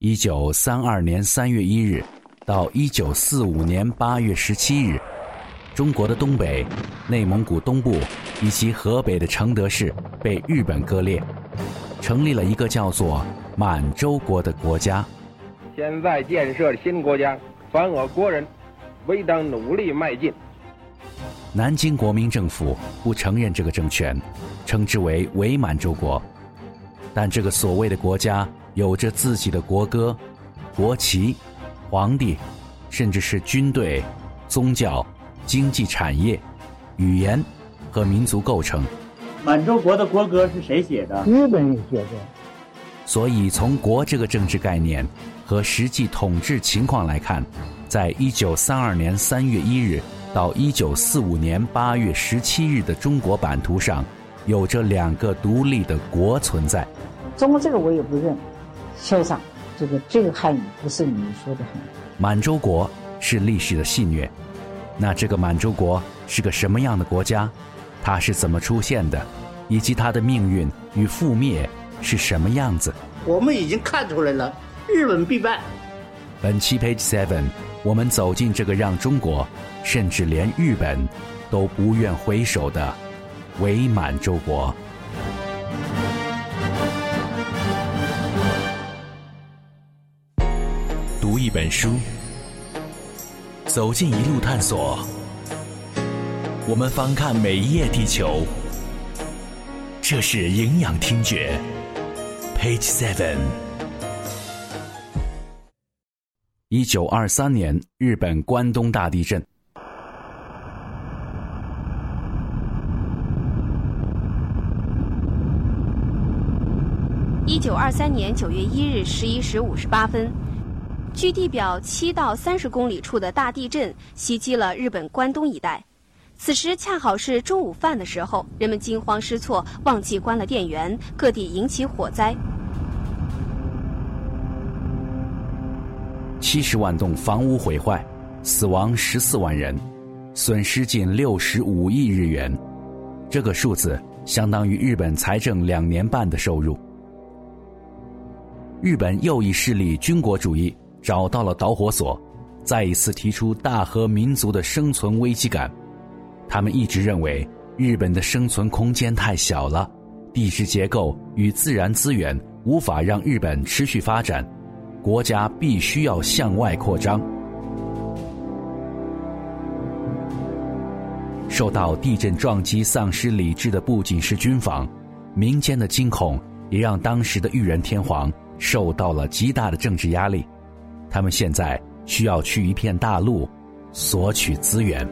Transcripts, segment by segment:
一九三二年三月一日到一九四五年八月十七日，中国的东北、内蒙古东部以及河北的承德市被日本割裂，成立了一个叫做满洲国的国家。现在建设新国家，凡我国人，唯当努力迈进。南京国民政府不承认这个政权，称之为伪满洲国。但这个所谓的国家。有着自己的国歌、国旗、皇帝，甚至是军队、宗教、经济产业、语言和民族构成。满洲国的国歌是谁写的？日本人写的。所以，从“国”这个政治概念和实际统治情况来看，在一九三二年三月一日到一九四五年八月十七日的中国版图上，有着两个独立的国存在。中国这个我也不认。校长，这个这个汉语不是你说的很。满洲国是历史的戏谑，那这个满洲国是个什么样的国家？它是怎么出现的？以及它的命运与覆灭是什么样子？我们已经看出来了，日本必败。本期 Page Seven，我们走进这个让中国，甚至连日本都不愿回首的伪满洲国。读一本书，走进一路探索。我们翻看每一页地球，这是营养听觉。Page Seven。一九二三年，日本关东大地震。一九二三年九月一日十一时五十八分。距地表七到三十公里处的大地震袭击了日本关东一带，此时恰好是中午饭的时候，人们惊慌失措，忘记关了电源，各地引起火灾。七十万栋房屋毁坏，死亡十四万人，损失近六十五亿日元，这个数字相当于日本财政两年半的收入。日本右翼势力军国主义。找到了导火索，再一次提出大和民族的生存危机感。他们一直认为日本的生存空间太小了，地质结构与自然资源无法让日本持续发展，国家必须要向外扩张。受到地震撞击丧失理智的不仅是军方，民间的惊恐也让当时的裕仁天皇受到了极大的政治压力。他们现在需要去一片大陆索取资源。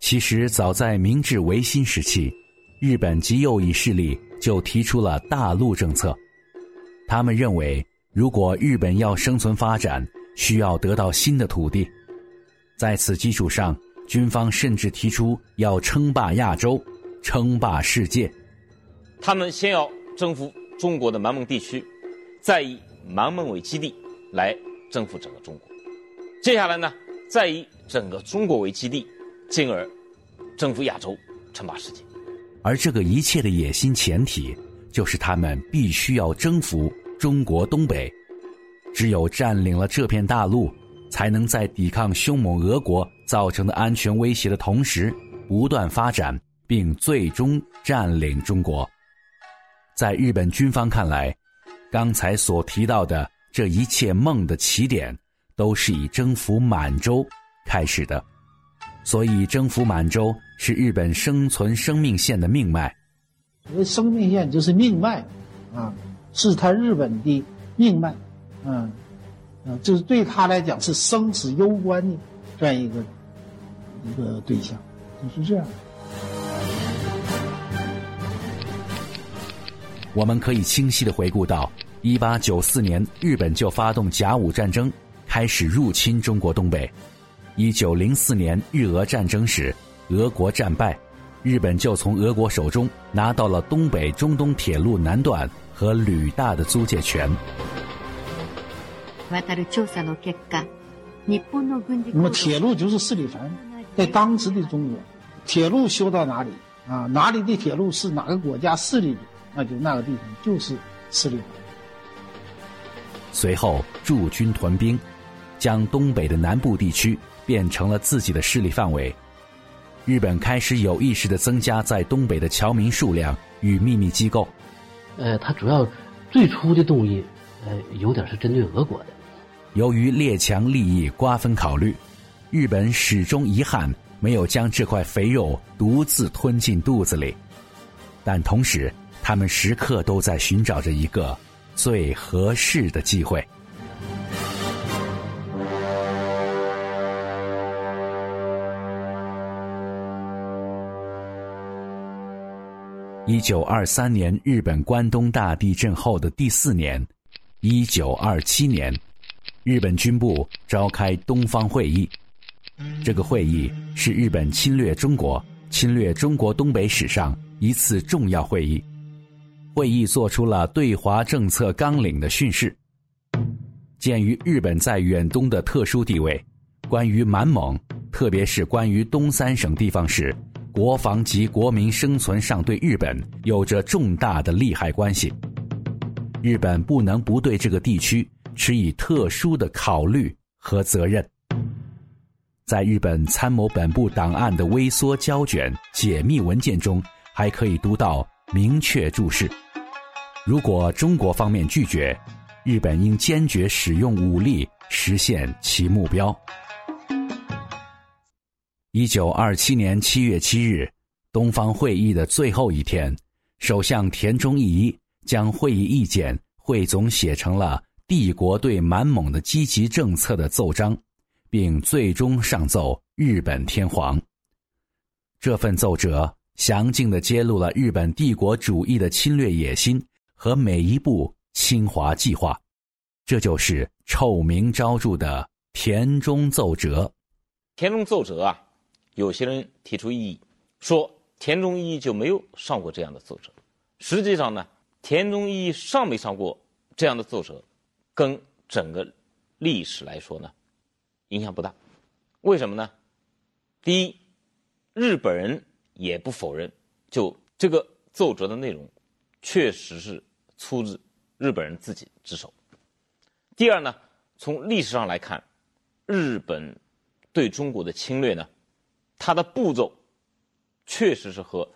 其实，早在明治维新时期，日本极右翼势力就提出了大陆政策。他们认为，如果日本要生存发展，需要得到新的土地。在此基础上，军方甚至提出要称霸亚洲、称霸世界。他们先要征服中国的满蒙地区，再以满蒙为基地来征服整个中国。接下来呢，再以整个中国为基地，进而征服亚洲、称霸世界。而这个一切的野心前提，就是他们必须要征服中国东北。只有占领了这片大陆。才能在抵抗凶猛俄国造成的安全威胁的同时，不断发展，并最终占领中国。在日本军方看来，刚才所提到的这一切梦的起点，都是以征服满洲开始的。所以，征服满洲是日本生存生命线的命脉。生命线就是命脉，啊，是他日本的命脉，嗯。就是对他来讲是生死攸关的这样一个一个对象，就是这样。我们可以清晰的回顾到，一八九四年，日本就发动甲午战争，开始入侵中国东北。一九零四年日俄战争时，俄国战败，日本就从俄国手中拿到了东北中东铁路南段和旅大的租借权。渡る調査の結果、那么铁路就是势力范围，在当时的中国，铁路修到哪里啊，哪里的铁路是哪个国家势力的，那就那个地方就是势力范围。随后驻军屯兵，将东北的南部地区变成了自己的势力范围。日本开始有意识的增加在东北的侨民数量与秘密机构。呃，它主要最初的动议，呃，有点是针对俄国的。由于列强利益瓜分考虑，日本始终遗憾没有将这块肥肉独自吞进肚子里，但同时，他们时刻都在寻找着一个最合适的机会。一九二三年日本关东大地震后的第四年，一九二七年。日本军部召开东方会议，这个会议是日本侵略中国、侵略中国东北史上一次重要会议。会议作出了对华政策纲领的训示。鉴于日本在远东的特殊地位，关于满蒙，特别是关于东三省地方时，国防及国民生存上对日本有着重大的利害关系，日本不能不对这个地区。持以特殊的考虑和责任。在日本参谋本部档案的微缩胶卷解密文件中，还可以读到明确注释：如果中国方面拒绝，日本应坚决使用武力实现其目标。一九二七年七月七日，东方会议的最后一天，首相田中义一将会议意见汇总写成了。帝国对满蒙的积极政策的奏章，并最终上奏日本天皇。这份奏折详尽地揭露了日本帝国主义的侵略野心和每一步侵华计划，这就是臭名昭著的田中奏折。田中奏折啊，有些人提出异议，说田中一就没有上过这样的奏折。实际上呢，田中义上没上过这样的奏折。跟整个历史来说呢，影响不大。为什么呢？第一，日本人也不否认，就这个奏折的内容，确实是出自日本人自己之手。第二呢，从历史上来看，日本对中国的侵略呢，它的步骤确实是和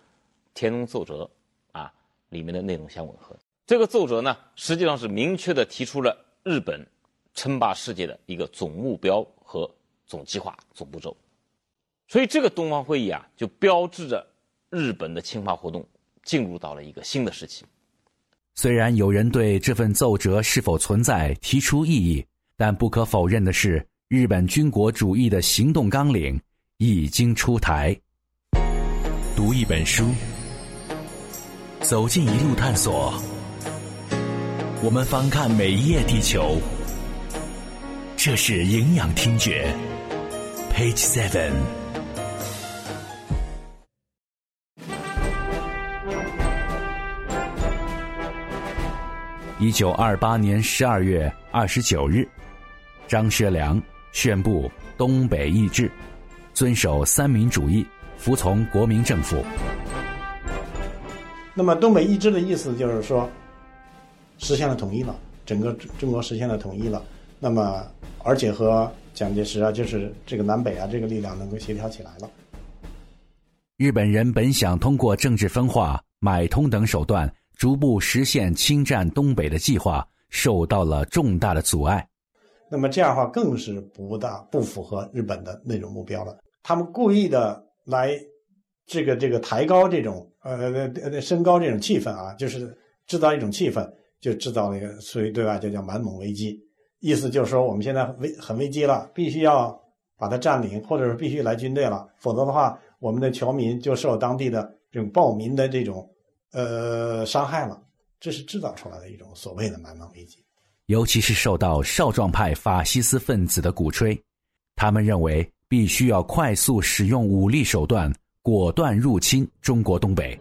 田中奏折里面的内容相吻合。这个奏折呢，实际上是明确的提出了。日本称霸世界的一个总目标和总计划、总步骤，所以这个东方会议啊，就标志着日本的侵华活动进入到了一个新的时期。虽然有人对这份奏折是否存在提出异议，但不可否认的是，日本军国主义的行动纲领已经出台。读一本书，走进一路探索。我们翻看每一页地球，这是营养听觉，Page Seven。一九二八年十二月二十九日，张学良宣布东北易帜，遵守三民主义，服从国民政府。那么，东北一支的意思就是说。实现了统一了，整个中国实现了统一了。那么，而且和蒋介石啊，就是这个南北啊，这个力量能够协调起来了。日本人本想通过政治分化、买通等手段，逐步实现侵占东北的计划，受到了重大的阻碍。那么这样的话，更是不大不符合日本的那种目标了。他们故意的来，这个这个抬高这种呃呃升高这种气氛啊，就是制造一种气氛。就制造了一个所谓对外就叫满蒙危机，意思就是说我们现在危很危机了，必须要把它占领，或者是必须来军队了，否则的话，我们的侨民就受当地的这种暴民的这种呃伤害了。这是制造出来的一种所谓的满蒙危机。尤其是受到少壮派法西斯分子的鼓吹，他们认为必须要快速使用武力手段，果断入侵中国东北。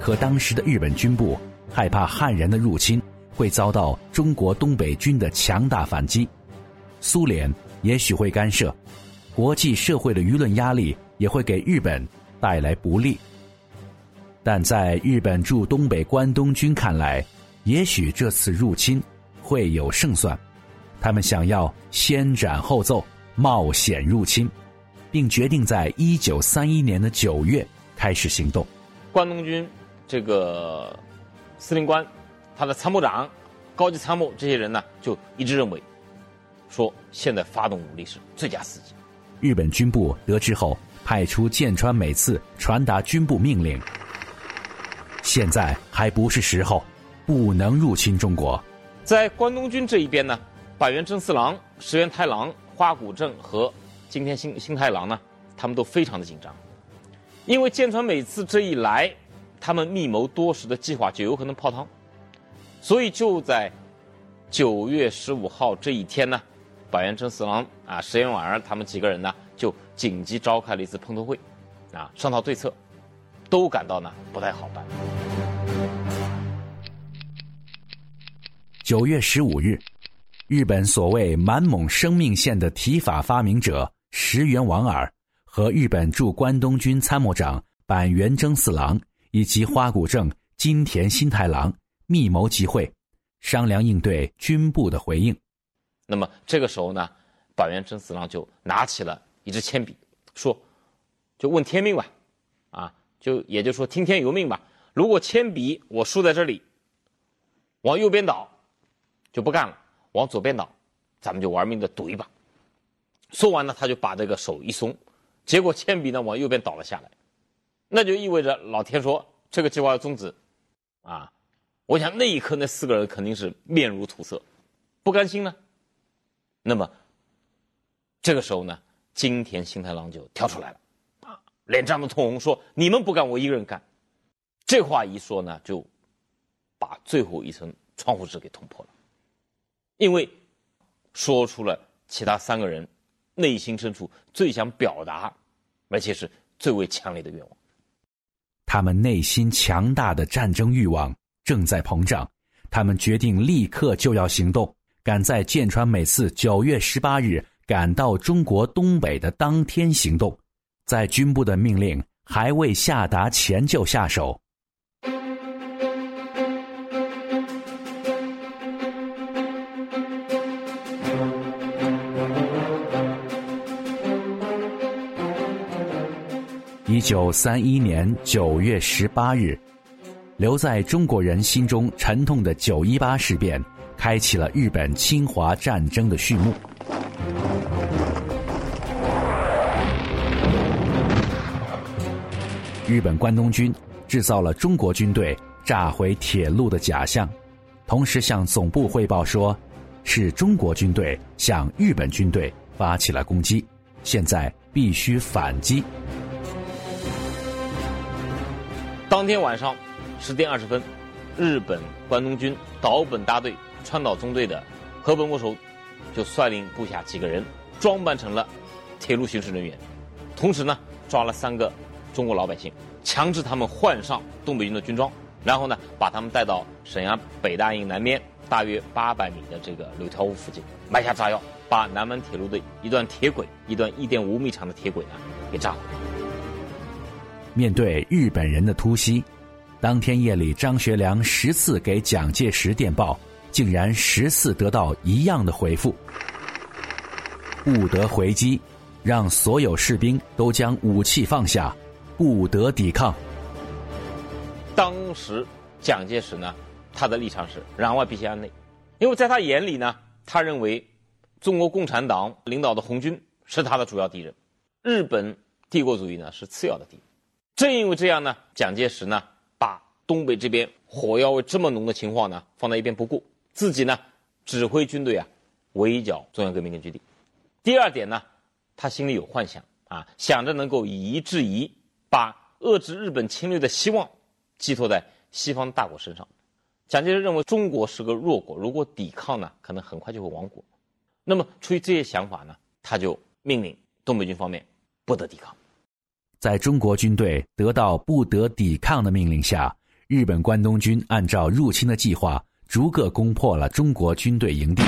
可当时的日本军部害怕汉人的入侵会遭到中国东北军的强大反击，苏联也许会干涉，国际社会的舆论压力也会给日本带来不利。但在日本驻东北关东军看来，也许这次入侵会有胜算，他们想要先斩后奏，冒险入侵，并决定在一九三一年的九月开始行动。关东军这个司令官，他的参谋长、高级参谋这些人呢，就一致认为，说现在发动武力是最佳时机。日本军部得知后，派出剑川美次传达军部命令。现在还不是时候，不能入侵中国。在关东军这一边呢，板垣征四郎、石原太郎、花谷正和今天新新太郎呢，他们都非常的紧张，因为舰船每次这一来，他们密谋多时的计划就有可能泡汤。所以就在九月十五号这一天呢，板垣征四郎啊、石原莞儿他们几个人呢，就紧急召开了一次碰头会，啊，商讨对策。都感到呢不太好办。九月十五日，日本所谓满蒙生命线的提法发明者石原莞尔和日本驻关东军参谋长板垣征四郎以及花谷正、金田新太郎密谋集会，商量应对军部的回应。那么这个时候呢，板垣征四郎就拿起了一支铅笔，说：“就问天命吧，啊。”就也就是说，听天由命吧。如果铅笔我竖在这里，往右边倒，就不干了；往左边倒，咱们就玩命的赌一把。说完呢，他就把这个手一松，结果铅笔呢往右边倒了下来，那就意味着老天说这个计划要终止。啊，我想那一刻那四个人肯定是面如土色，不甘心呢。那么这个时候呢，金田新太郎就跳出来了。啊脸涨得通红，说：“你们不干，我一个人干。”这话一说呢，就把最后一层窗户纸给捅破了。因为说出了其他三个人内心深处最想表达，而且是最为强烈的愿望。他们内心强大的战争欲望正在膨胀，他们决定立刻就要行动，赶在舰船每次九月十八日赶到中国东北的当天行动。在军部的命令还未下达前就下手。一九三一年九月十八日，留在中国人心中沉痛的九一八事变，开启了日本侵华战争的序幕。日本关东军制造了中国军队炸毁铁路的假象，同时向总部汇报说，是中国军队向日本军队发起了攻击，现在必须反击。当天晚上十点二十分，日本关东军岛本大队川岛中队的河本握手就率领部下几个人装扮成了铁路巡视人员，同时呢抓了三个。中国老百姓强制他们换上东北军的军装，然后呢，把他们带到沈阳北大营南边大约八百米的这个柳条湖附近，埋下炸药，把南满铁路的一段铁轨，一段一点五米长的铁轨呢，给炸毁。面对日本人的突袭，当天夜里，张学良十次给蒋介石电报，竟然十次得到一样的回复：不得回击，让所有士兵都将武器放下。不得抵抗。当时蒋介石呢，他的立场是攘外必先安内，因为在他眼里呢，他认为中国共产党领导的红军是他的主要敌人，日本帝国主义呢是次要的敌人。正因为这样呢，蒋介石呢把东北这边火药味这么浓的情况呢放在一边不顾，自己呢指挥军队啊围剿中央革命根据地。第二点呢，他心里有幻想啊，想着能够以夷制夷。把遏制日本侵略的希望寄托在西方大国身上，蒋介石认为中国是个弱国，如果抵抗呢，可能很快就会亡国。那么出于这些想法呢，他就命令东北军方面不得抵抗。在中国军队得到不得抵抗的命令下，日本关东军按照入侵的计划，逐个攻破了中国军队营地。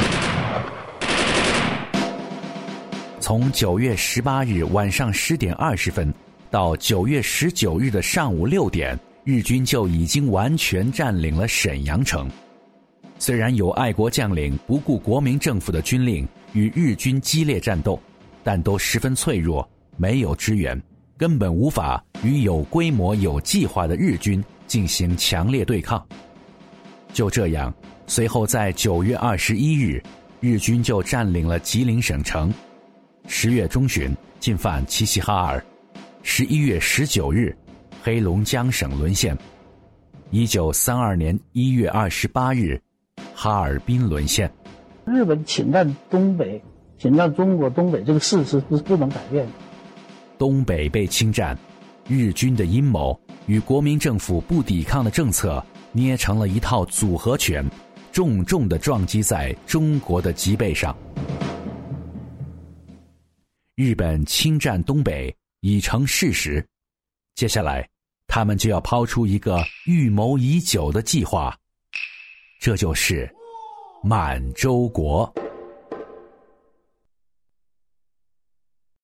从九月十八日晚上十点二十分到九月十九日的上午六点，日军就已经完全占领了沈阳城。虽然有爱国将领不顾国民政府的军令与日军激烈战斗，但都十分脆弱，没有支援，根本无法与有规模、有计划的日军进行强烈对抗。就这样，随后在九月二十一日，日军就占领了吉林省城。十月中旬进犯齐齐哈尔，十一月十九日，黑龙江省沦陷。一九三二年一月二十八日。哈尔滨沦陷，日本侵占东北、侵占中国东北这个事实是不能改变的。东北被侵占，日军的阴谋与国民政府不抵抗的政策捏成了一套组合拳，重重的撞击在中国的脊背上。日本侵占东北已成事实，接下来他们就要抛出一个预谋已久的计划。这就是满洲国。